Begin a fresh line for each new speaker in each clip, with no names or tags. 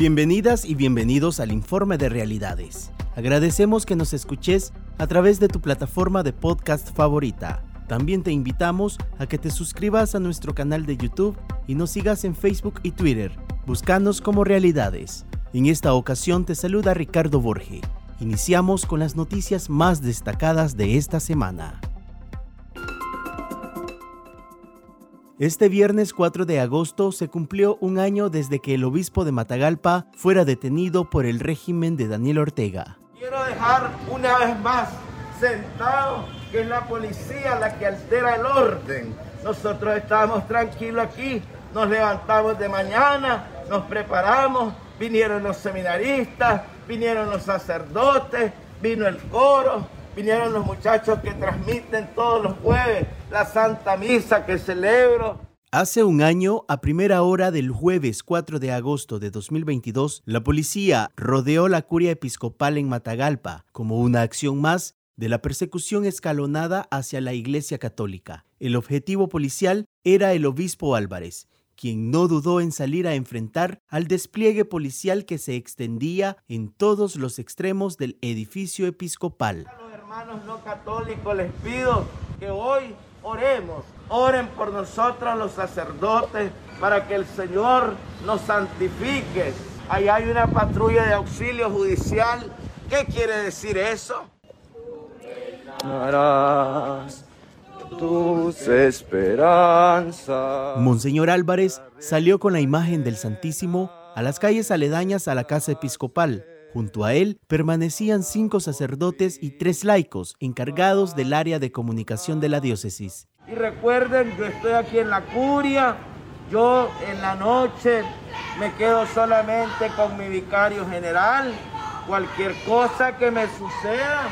Bienvenidas y bienvenidos al Informe de Realidades. Agradecemos que nos escuches a través de tu plataforma de podcast favorita. También te invitamos a que te suscribas a nuestro canal de YouTube y nos sigas en Facebook y Twitter. Buscanos como Realidades. En esta ocasión te saluda Ricardo Borge. Iniciamos con las noticias más destacadas de esta semana. Este viernes 4 de agosto se cumplió un año desde que el obispo de Matagalpa fuera detenido por el régimen de Daniel Ortega.
Quiero dejar una vez más sentado que es la policía la que altera el orden. Nosotros estábamos tranquilos aquí, nos levantamos de mañana, nos preparamos, vinieron los seminaristas, vinieron los sacerdotes, vino el coro, vinieron los muchachos que transmiten todos los jueves la Santa Misa que celebro.
Hace un año, a primera hora del jueves 4 de agosto de 2022, la policía rodeó la curia episcopal en Matagalpa como una acción más de la persecución escalonada hacia la Iglesia Católica. El objetivo policial era el obispo Álvarez, quien no dudó en salir a enfrentar al despliegue policial que se extendía en todos los extremos del edificio episcopal.
Hermanos no católicos les pido que hoy oremos, oren por nosotros los sacerdotes para que el Señor nos santifique. Ahí hay una patrulla de auxilio judicial. ¿Qué quiere decir eso?
tus esperanzas.
Monseñor Álvarez salió con la imagen del Santísimo a las calles aledañas a la casa episcopal. Junto a él permanecían cinco sacerdotes y tres laicos encargados del área de comunicación de la diócesis.
Y recuerden, yo estoy aquí en la curia, yo en la noche me quedo solamente con mi vicario general. Cualquier cosa que me suceda,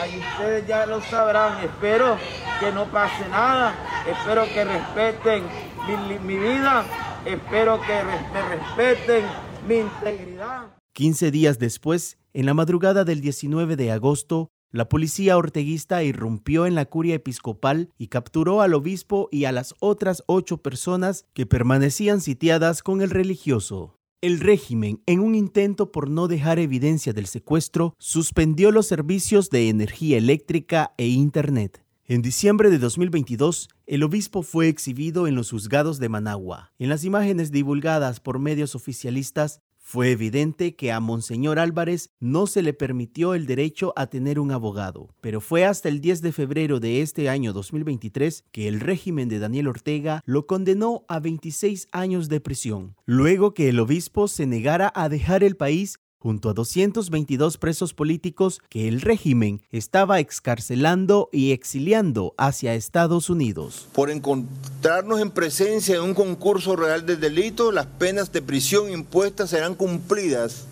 ahí ustedes ya lo sabrán. Espero que no pase nada, espero que respeten mi, mi vida, espero que me respeten mi integridad.
15 días después, en la madrugada del 19 de agosto, la policía orteguista irrumpió en la curia episcopal y capturó al obispo y a las otras ocho personas que permanecían sitiadas con el religioso. El régimen, en un intento por no dejar evidencia del secuestro, suspendió los servicios de energía eléctrica e Internet. En diciembre de 2022, el obispo fue exhibido en los juzgados de Managua. En las imágenes divulgadas por medios oficialistas, fue evidente que a Monseñor Álvarez no se le permitió el derecho a tener un abogado, pero fue hasta el 10 de febrero de este año 2023 que el régimen de Daniel Ortega lo condenó a 26 años de prisión, luego que el obispo se negara a dejar el país junto a 222 presos políticos que el régimen estaba excarcelando y exiliando hacia Estados Unidos.
Por encontrarnos en presencia de un concurso real del delito, las penas de prisión impuestas serán cumplidas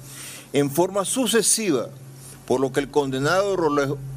en forma sucesiva, por lo que el condenado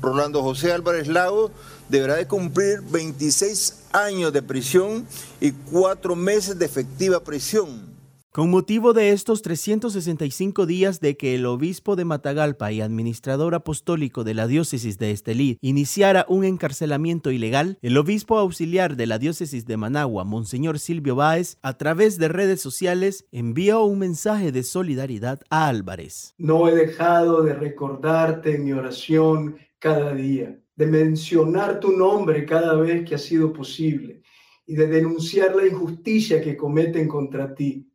Rolando José Álvarez Lago deberá de cumplir 26 años de prisión y cuatro meses de efectiva prisión
con motivo de estos 365 días de que el obispo de Matagalpa y administrador apostólico de la diócesis de Estelí iniciara un encarcelamiento ilegal, el obispo auxiliar de la diócesis de Managua, Monseñor Silvio Báez, a través de redes sociales envió un mensaje de solidaridad a Álvarez.
No he dejado de recordarte en mi oración cada día, de mencionar tu nombre cada vez que ha sido posible y de denunciar la injusticia que cometen contra ti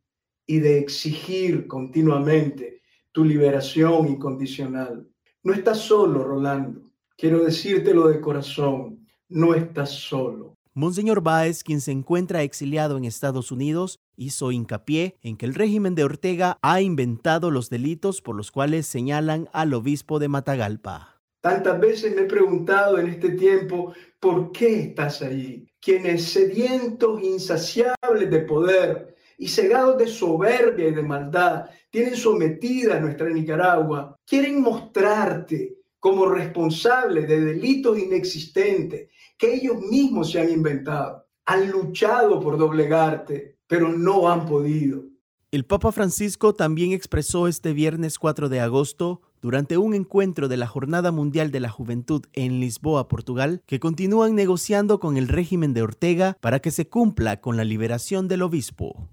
y de exigir continuamente tu liberación incondicional. No estás solo, Rolando. Quiero decírtelo de corazón, no estás solo.
Monseñor Báez, quien se encuentra exiliado en Estados Unidos, hizo hincapié en que el régimen de Ortega ha inventado los delitos por los cuales señalan al obispo de Matagalpa.
Tantas veces me he preguntado en este tiempo, ¿por qué estás allí? Quienes sedientos, insaciables de poder, y cegados de soberbia y de maldad, tienen sometida a nuestra Nicaragua, quieren mostrarte como responsable de delitos inexistentes que ellos mismos se han inventado. Han luchado por doblegarte, pero no han podido.
El Papa Francisco también expresó este viernes 4 de agosto, durante un encuentro de la Jornada Mundial de la Juventud en Lisboa, Portugal, que continúan negociando con el régimen de Ortega para que se cumpla con la liberación del obispo.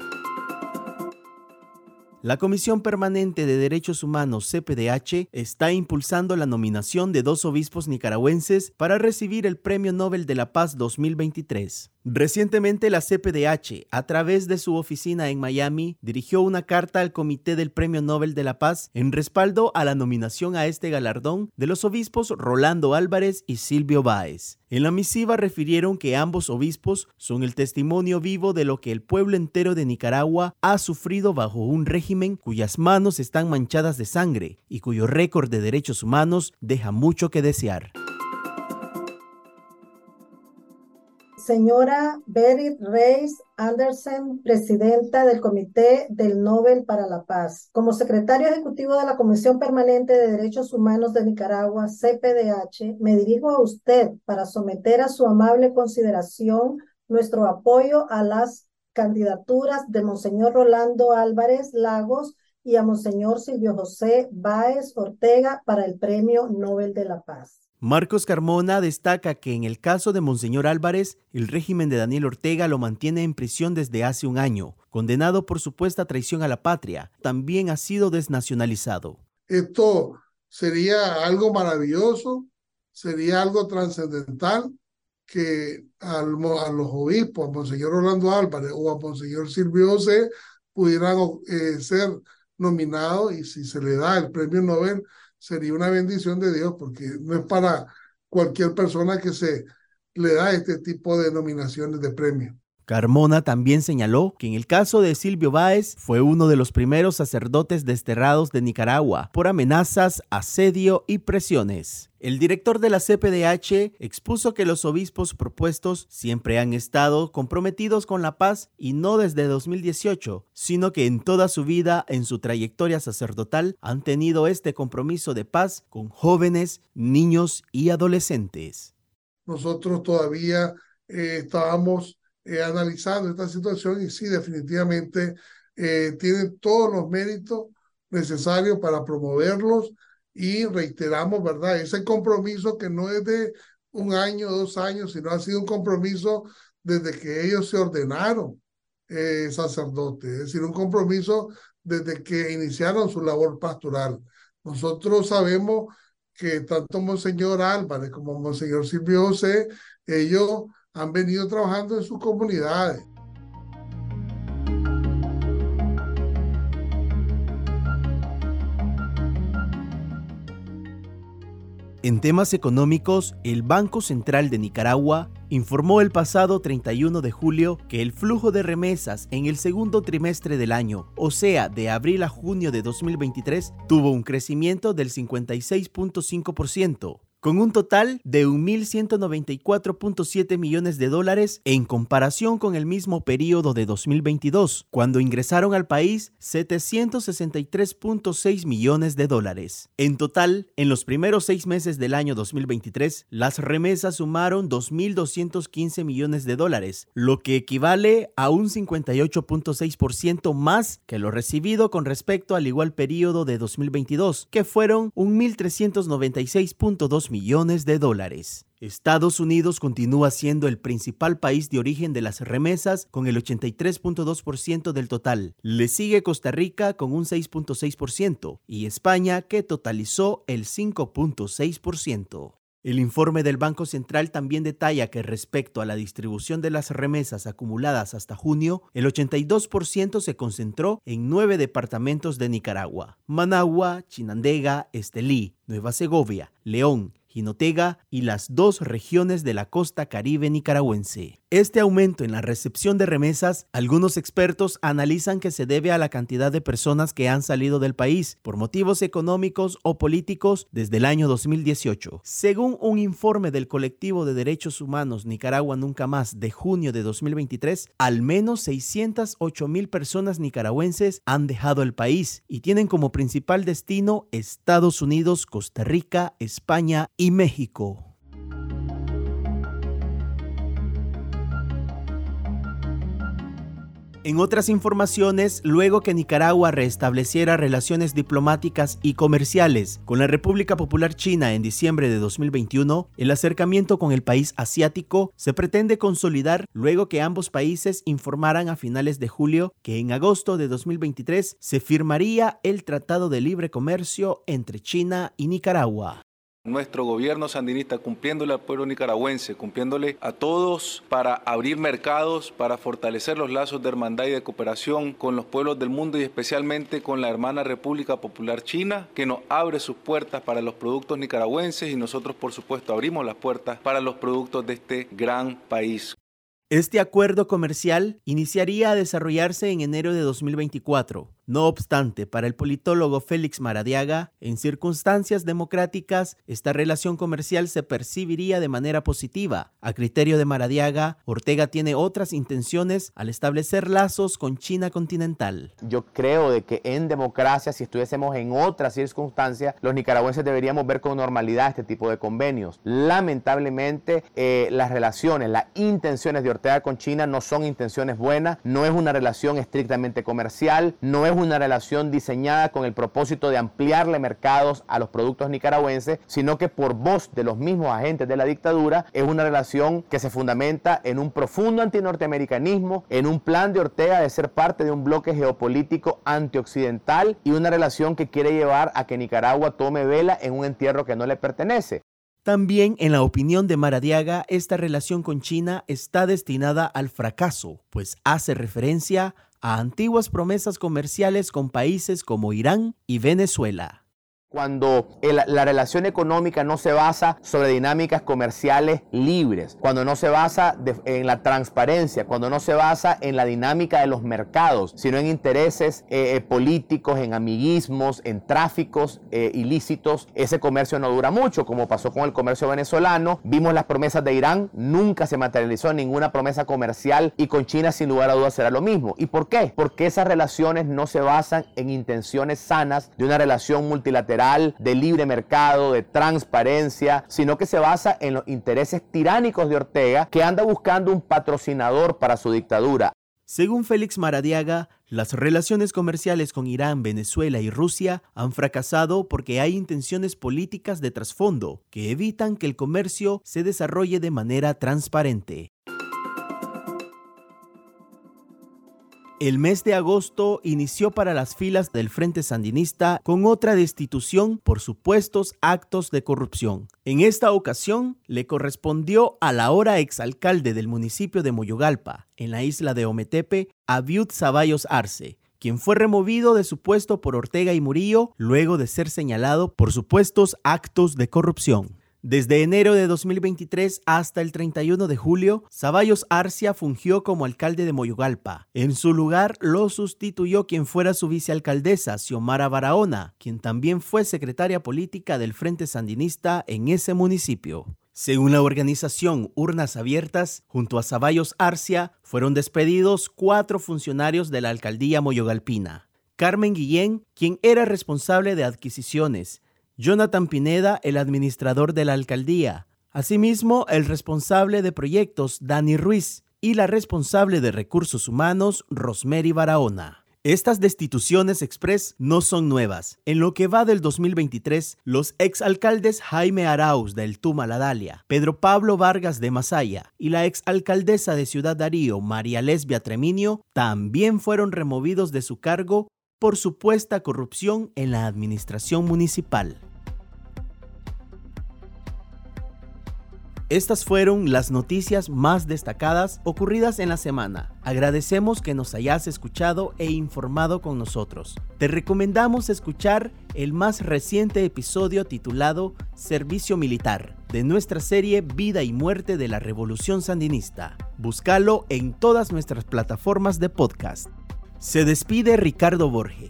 La Comisión Permanente de Derechos Humanos CPDH está impulsando la nominación de dos obispos nicaragüenses para recibir el Premio Nobel de la Paz 2023. Recientemente la CPDH, a través de su oficina en Miami, dirigió una carta al Comité del Premio Nobel de la Paz en respaldo a la nominación a este galardón de los obispos Rolando Álvarez y Silvio Báez. En la misiva refirieron que ambos obispos son el testimonio vivo de lo que el pueblo entero de Nicaragua ha sufrido bajo un régimen cuyas manos están manchadas de sangre y cuyo récord de derechos humanos deja mucho que desear.
Señora Berit Reis Andersen, presidenta del Comité del Nobel para la Paz. Como secretario ejecutivo de la Comisión Permanente de Derechos Humanos de Nicaragua, CPDH, me dirijo a usted para someter a su amable consideración nuestro apoyo a las candidaturas de Monseñor Rolando Álvarez Lagos y a Monseñor Silvio José Báez Ortega para el Premio Nobel de la Paz.
Marcos Carmona destaca que en el caso de Monseñor Álvarez, el régimen de Daniel Ortega lo mantiene en prisión desde hace un año, condenado por supuesta traición a la patria. También ha sido desnacionalizado.
Esto sería algo maravilloso, sería algo trascendental que a los obispos, a Monseñor Orlando Álvarez o a Monseñor Silvio José, pudieran eh, ser nominados y si se le da el premio Nobel, sería una bendición de Dios porque no es para cualquier persona que se le da este tipo de nominaciones de premio.
Carmona también señaló que en el caso de Silvio Báez fue uno de los primeros sacerdotes desterrados de Nicaragua por amenazas, asedio y presiones. El director de la CPDH expuso que los obispos propuestos siempre han estado comprometidos con la paz y no desde 2018, sino que en toda su vida, en su trayectoria sacerdotal, han tenido este compromiso de paz con jóvenes, niños y adolescentes.
Nosotros todavía eh, estábamos eh, analizando esta situación y sí, definitivamente eh, tiene todos los méritos necesarios para promoverlos y reiteramos, ¿verdad? Ese compromiso que no es de un año, dos años, sino ha sido un compromiso desde que ellos se ordenaron eh, sacerdotes, es decir, un compromiso desde que iniciaron su labor pastoral. Nosotros sabemos que tanto Monseñor Álvarez como Monseñor Silvio José, ellos han venido trabajando en sus comunidades.
En temas económicos, el Banco Central de Nicaragua informó el pasado 31 de julio que el flujo de remesas en el segundo trimestre del año, o sea, de abril a junio de 2023, tuvo un crecimiento del 56.5%, con un total de 1.194.7 millones de dólares en comparación con el mismo periodo de 2022, cuando ingresaron al país 763.6 millones de dólares. En total, en los primeros seis meses del año 2023, las remesas sumaron 2.215 millones de dólares, lo que equivale a un 58.6% más que lo recibido con respecto al igual periodo de 2022, que fueron 1.396.2 millones de dólares. Estados Unidos continúa siendo el principal país de origen de las remesas con el 83.2% del total. Le sigue Costa Rica con un 6.6% y España que totalizó el 5.6%. El informe del Banco Central también detalla que respecto a la distribución de las remesas acumuladas hasta junio, el 82% se concentró en nueve departamentos de Nicaragua, Managua, Chinandega, Estelí, Nueva Segovia, León, Y las dos regiones de la costa caribe nicaragüense. Este aumento en la recepción de remesas, algunos expertos analizan que se debe a la cantidad de personas que han salido del país por motivos económicos o políticos desde el año 2018. Según un informe del colectivo de derechos humanos Nicaragua Nunca Más de junio de 2023, al menos 608 mil personas nicaragüenses han dejado el país y tienen como principal destino Estados Unidos, Costa Rica, España y México. En otras informaciones, luego que Nicaragua restableciera relaciones diplomáticas y comerciales con la República Popular China en diciembre de 2021, el acercamiento con el país asiático se pretende consolidar luego que ambos países informaran a finales de julio que en agosto de 2023 se firmaría el Tratado de Libre Comercio entre China y Nicaragua.
Nuestro gobierno sandinista cumpliéndole al pueblo nicaragüense, cumpliéndole a todos para abrir mercados, para fortalecer los lazos de hermandad y de cooperación con los pueblos del mundo y especialmente con la hermana República Popular China, que nos abre sus puertas para los productos nicaragüenses y nosotros por supuesto abrimos las puertas para los productos de este gran país.
Este acuerdo comercial iniciaría a desarrollarse en enero de 2024 no obstante, para el politólogo Félix Maradiaga, en circunstancias democráticas, esta relación comercial se percibiría de manera positiva. A criterio de Maradiaga, Ortega tiene otras intenciones al establecer lazos con China continental.
Yo creo de que en democracia, si estuviésemos en otras circunstancias, los nicaragüenses deberíamos ver con normalidad este tipo de convenios. Lamentablemente, eh, las relaciones, las intenciones de Ortega con China no son intenciones buenas, no es una relación estrictamente comercial, no es una relación diseñada con el propósito de ampliarle mercados a los productos nicaragüenses, sino que por voz de los mismos agentes de la dictadura es una relación que se fundamenta en un profundo antinorteamericanismo, en un plan de Ortega de ser parte de un bloque geopolítico antioccidental y una relación que quiere llevar a que Nicaragua tome vela en un entierro que no le pertenece.
También, en la opinión de Maradiaga, esta relación con China está destinada al fracaso, pues hace referencia a antiguas promesas comerciales con países como Irán y Venezuela
cuando la relación económica no se basa sobre dinámicas comerciales libres, cuando no se basa en la transparencia, cuando no se basa en la dinámica de los mercados, sino en intereses eh, eh, políticos, en amiguismos, en tráficos eh, ilícitos, ese comercio no dura mucho, como pasó con el comercio venezolano. Vimos las promesas de Irán, nunca se materializó ninguna promesa comercial y con China sin lugar a dudas será lo mismo. ¿Y por qué? Porque esas relaciones no se basan en intenciones sanas de una relación multilateral de libre mercado, de transparencia, sino que se basa en los intereses tiránicos de Ortega, que anda buscando un patrocinador para su dictadura.
Según Félix Maradiaga, las relaciones comerciales con Irán, Venezuela y Rusia han fracasado porque hay intenciones políticas de trasfondo que evitan que el comercio se desarrolle de manera transparente. El mes de agosto inició para las filas del Frente Sandinista con otra destitución por supuestos actos de corrupción. En esta ocasión le correspondió al ahora exalcalde del municipio de Moyogalpa, en la isla de Ometepe, Abiud Zaballos Arce, quien fue removido de su puesto por Ortega y Murillo luego de ser señalado por supuestos actos de corrupción. Desde enero de 2023 hasta el 31 de julio, Zaballos Arcia fungió como alcalde de Moyogalpa. En su lugar lo sustituyó quien fuera su vicealcaldesa, Xiomara Barahona, quien también fue secretaria política del Frente Sandinista en ese municipio. Según la organización Urnas Abiertas, junto a Zaballos Arcia fueron despedidos cuatro funcionarios de la alcaldía moyogalpina. Carmen Guillén, quien era responsable de adquisiciones, Jonathan Pineda, el administrador de la alcaldía, asimismo el responsable de proyectos, Dani Ruiz, y la responsable de recursos humanos, Rosemary Barahona. Estas destituciones express no son nuevas. En lo que va del 2023, los exalcaldes Jaime Arauz del Tuma Dalia, Pedro Pablo Vargas de Masaya y la exalcaldesa de Ciudad Darío, María Lesbia Treminio, también fueron removidos de su cargo por supuesta corrupción en la administración municipal. Estas fueron las noticias más destacadas ocurridas en la semana. Agradecemos que nos hayas escuchado e informado con nosotros. Te recomendamos escuchar el más reciente episodio titulado Servicio Militar de nuestra serie Vida y Muerte de la Revolución Sandinista. Búscalo en todas nuestras plataformas de podcast. Se despide Ricardo Borge.